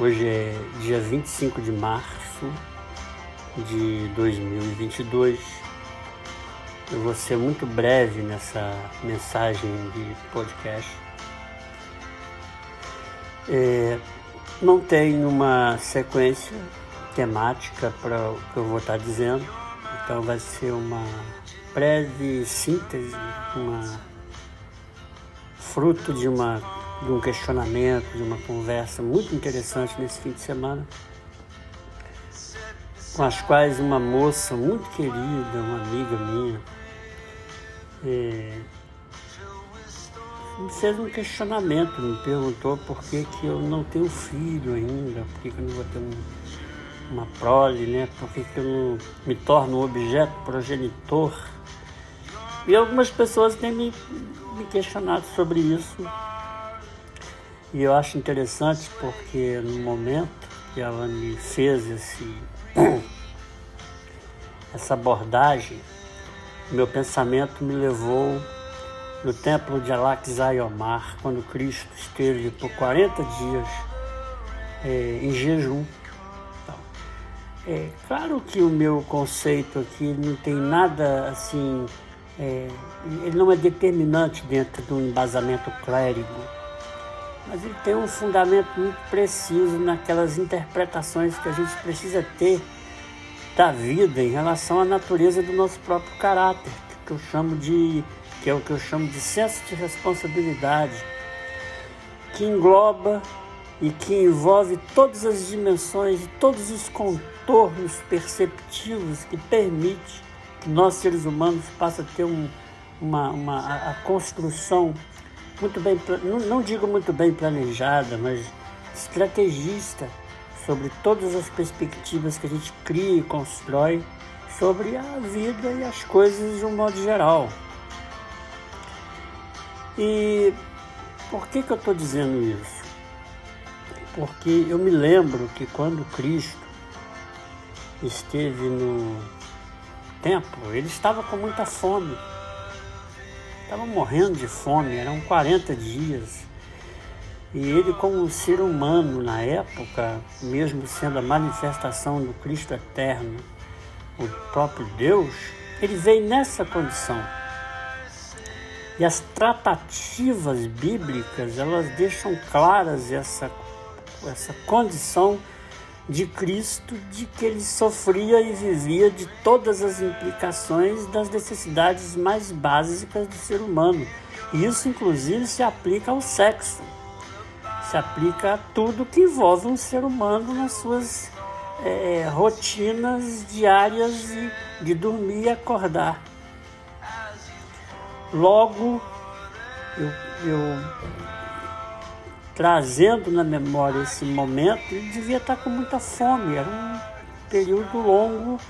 Hoje é dia 25 de março de 2022. Eu vou ser muito breve nessa mensagem de podcast. É, não tem uma sequência temática para o que eu vou estar dizendo, então vai ser uma breve síntese, uma fruto de, uma, de um questionamento, de uma conversa muito interessante nesse fim de semana, com as quais uma moça muito querida, uma amiga minha, é, me fez um questionamento, me perguntou por que, que eu não tenho filho ainda, por que, que eu não vou ter um, uma prole, né? por que, que eu não me torno objeto progenitor. E algumas pessoas têm me me questionado sobre isso. E eu acho interessante porque no momento que ela me fez esse, essa abordagem, meu pensamento me levou no templo de Alakzayomar, quando Cristo esteve por 40 dias é, em jejum. Então, é claro que o meu conceito aqui não tem nada assim é, ele não é determinante dentro do embasamento clérigo, mas ele tem um fundamento muito preciso naquelas interpretações que a gente precisa ter da vida em relação à natureza do nosso próprio caráter, que eu chamo de que é o que eu chamo de senso de responsabilidade, que engloba e que envolve todas as dimensões e todos os contornos perceptivos que permite que nós seres humanos passa a ter um, uma, uma a, a construção muito bem, não, digo muito bem planejada, mas estrategista sobre todas as perspectivas que a gente cria e constrói sobre a vida e as coisas de um modo geral. E por que, que eu estou dizendo isso? Porque eu me lembro que quando Cristo esteve no templo, ele estava com muita fome. Estava morrendo de fome, eram 40 dias. E ele, como um ser humano na época, mesmo sendo a manifestação do Cristo eterno, o próprio Deus, ele veio nessa condição. E as tratativas bíblicas, elas deixam claras essa, essa condição de Cristo, de que ele sofria e vivia de todas as implicações das necessidades mais básicas do ser humano. E isso, inclusive, se aplica ao sexo, se aplica a tudo que envolve um ser humano nas suas é, rotinas diárias de, de dormir e acordar. Logo, eu, eu trazendo na memória esse momento, ele devia estar com muita fome. Era um período longo,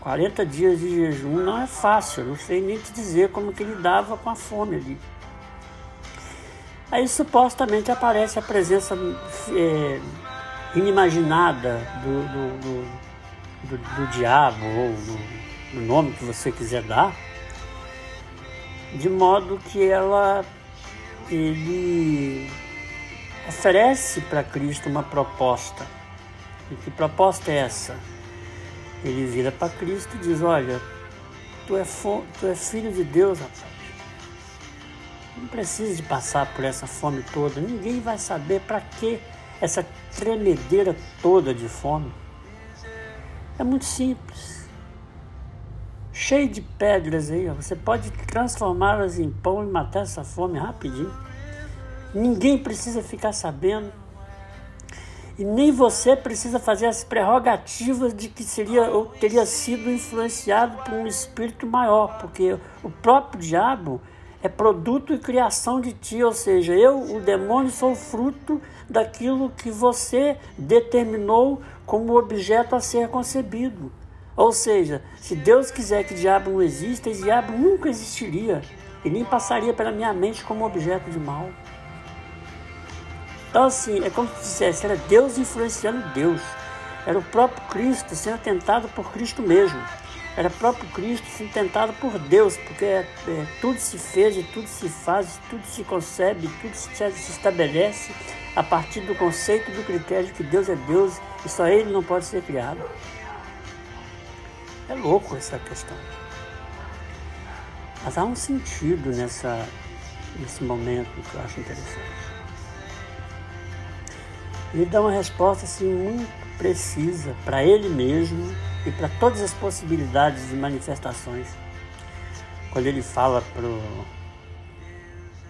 40 dias de jejum não é fácil, não sei nem te dizer como que ele dava com a fome ali. Aí supostamente aparece a presença é, inimaginada do, do, do, do, diabo, ou do, do nome que você quiser dar, de modo que ela ele oferece para Cristo uma proposta. E que proposta é essa? Ele vira para Cristo e diz: Olha, tu é, tu é filho de Deus, rapaz. Não precisa de passar por essa fome toda. Ninguém vai saber para que essa tremedeira toda de fome. É muito simples. Cheio de pedras aí, ó. você pode transformá-las em pão e matar essa fome rapidinho. Ninguém precisa ficar sabendo. E nem você precisa fazer as prerrogativas de que seria ou teria sido influenciado por um espírito maior, porque o próprio diabo é produto e criação de ti, ou seja, eu, o demônio, sou fruto daquilo que você determinou como objeto a ser concebido. Ou seja, se Deus quiser que diabo não exista, esse diabo nunca existiria e nem passaria pela minha mente como objeto de mal. Então, assim, é como se dissesse, era Deus influenciando Deus. Era o próprio Cristo sendo tentado por Cristo mesmo. Era o próprio Cristo sendo tentado por Deus, porque é, é, tudo se fez, tudo se faz, tudo se concebe, tudo se, se estabelece a partir do conceito, do critério que Deus é Deus e só Ele não pode ser criado. É louco essa questão. Mas há um sentido nessa, nesse momento que eu acho interessante. Ele dá uma resposta assim muito precisa para ele mesmo e para todas as possibilidades de manifestações. Quando ele fala pro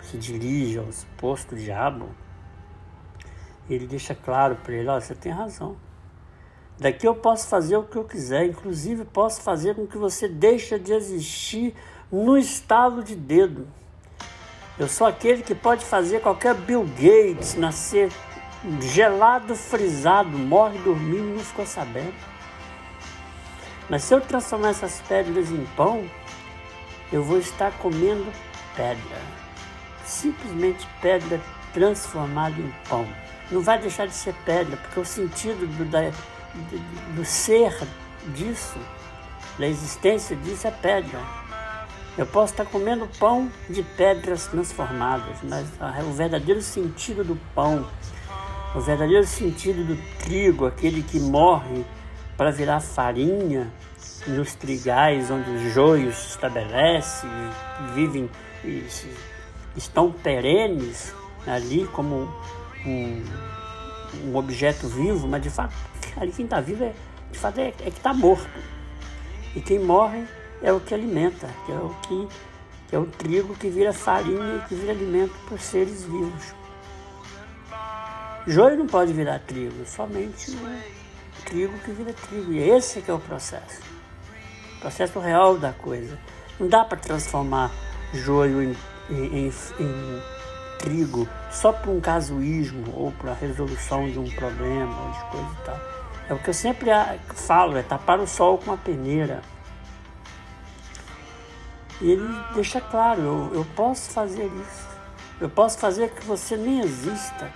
se dirige ao suposto diabo, ele deixa claro para ele, ó, você tem razão. Daqui eu posso fazer o que eu quiser, inclusive posso fazer com que você deixe de existir no estalo de dedo. Eu sou aquele que pode fazer qualquer Bill Gates nascer gelado, frisado, morre dormindo, não ficou sabendo. Mas se eu transformar essas pedras em pão, eu vou estar comendo pedra. Simplesmente pedra transformada em pão. Não vai deixar de ser pedra, porque o sentido do, da, do ser disso, da existência disso é pedra. Eu posso estar comendo pão de pedras transformadas, mas o verdadeiro sentido do pão, o verdadeiro sentido do trigo, aquele que morre para virar farinha nos trigais onde os joios se estabelecem, vivem e estão perenes ali como um, um objeto vivo, mas de fato ali quem está vivo é, de fato é, é que está morto. E quem morre é o que alimenta, que é o que, que é o trigo que vira farinha e que vira alimento para os seres vivos. Joio não pode virar trigo, somente trigo que vira trigo. E esse que é o processo. O processo real da coisa. Não dá para transformar joio em, em, em, em trigo só por um casuísmo ou para a resolução de um problema ou de coisa e tal. É o que eu sempre falo, é tapar o sol com a peneira. E ele deixa claro, eu, eu posso fazer isso. Eu posso fazer que você nem exista,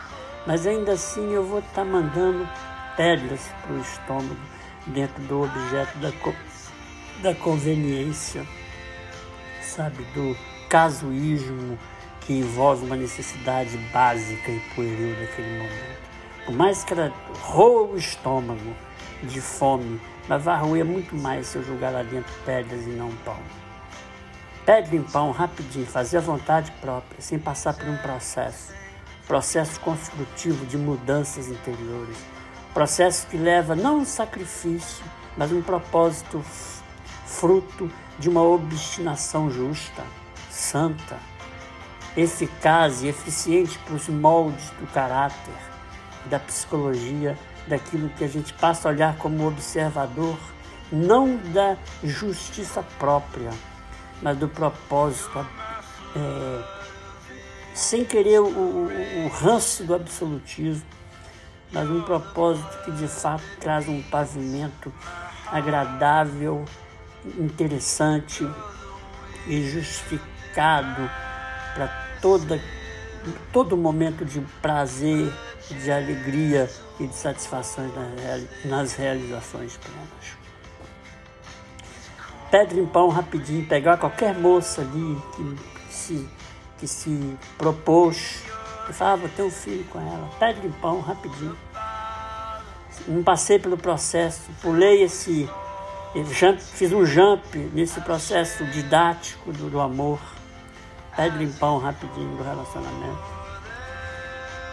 mas ainda assim eu vou estar tá mandando pedras para o estômago dentro do objeto da, co da conveniência, sabe, do casuísmo que envolve uma necessidade básica e pueril daquele momento. Por mais que ela roa o estômago de fome, mas vai roer muito mais se eu jogar lá dentro pedras e não pão. Pedra em pão rapidinho, fazer a vontade própria, sem passar por um processo. Processo construtivo de mudanças interiores. Processo que leva não um sacrifício, mas um propósito fruto de uma obstinação justa, santa eficaz e eficiente para os moldes do caráter, da psicologia, daquilo que a gente passa a olhar como observador, não da justiça própria, mas do propósito, é, sem querer o, o, o ranço do absolutismo, mas um propósito que de fato traz um pavimento agradável, interessante e justificado para todo momento de prazer, de alegria e de satisfação nas realizações plenas. Pedra em pão rapidinho, pegar qualquer moça ali que se, que se propôs e falar, ah, vou ter um filho com ela. Pedra em pão rapidinho. Não passei pelo processo, pulei esse, jump, fiz um jump nesse processo didático do, do amor pedra em pão rapidinho do relacionamento.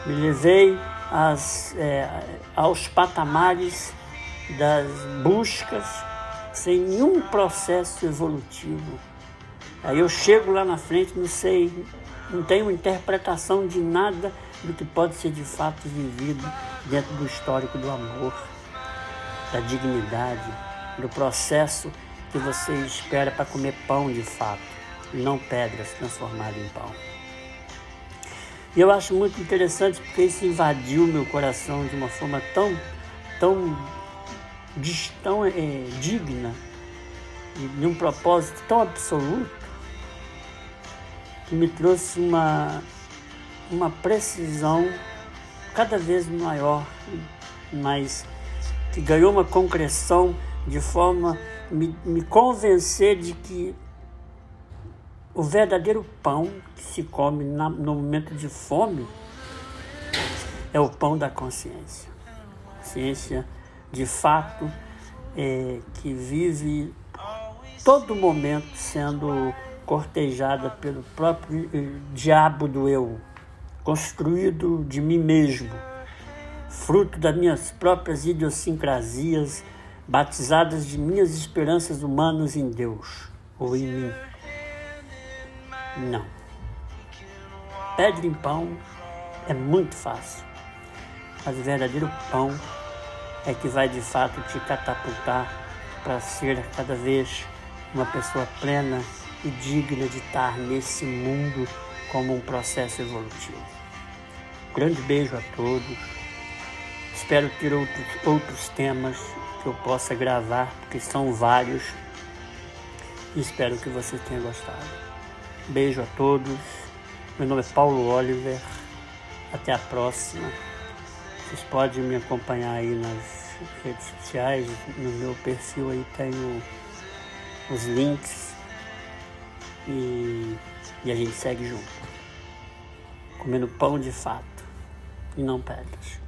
Me levei é, aos patamares das buscas sem nenhum processo evolutivo. Aí eu chego lá na frente, não sei, não tenho interpretação de nada do que pode ser de fato vivido dentro do histórico do amor, da dignidade, do processo que você espera para comer pão de fato e não pedras transformadas em pão. E eu acho muito interessante porque isso invadiu meu coração de uma forma tão, tão, tão é, digna, de um propósito tão absoluto, que me trouxe uma, uma precisão cada vez maior, mas que ganhou uma concreção de forma me, me convencer de que o verdadeiro pão que se come na, no momento de fome é o pão da consciência. Consciência, de fato, é, que vive todo momento sendo cortejada pelo próprio eh, diabo do eu, construído de mim mesmo, fruto das minhas próprias idiosincrasias, batizadas de minhas esperanças humanas em Deus ou em mim. Não. Pedra em pão é muito fácil, mas o verdadeiro pão é que vai de fato te catapultar para ser cada vez uma pessoa plena e digna de estar nesse mundo como um processo evolutivo. grande beijo a todos. Espero ter outros, outros temas que eu possa gravar, porque são vários. Espero que você tenha gostado. Beijo a todos. Meu nome é Paulo Oliver. Até a próxima. Vocês podem me acompanhar aí nas redes sociais. No meu perfil aí tenho os links. E, e a gente segue junto. Comendo pão de fato e não pedras.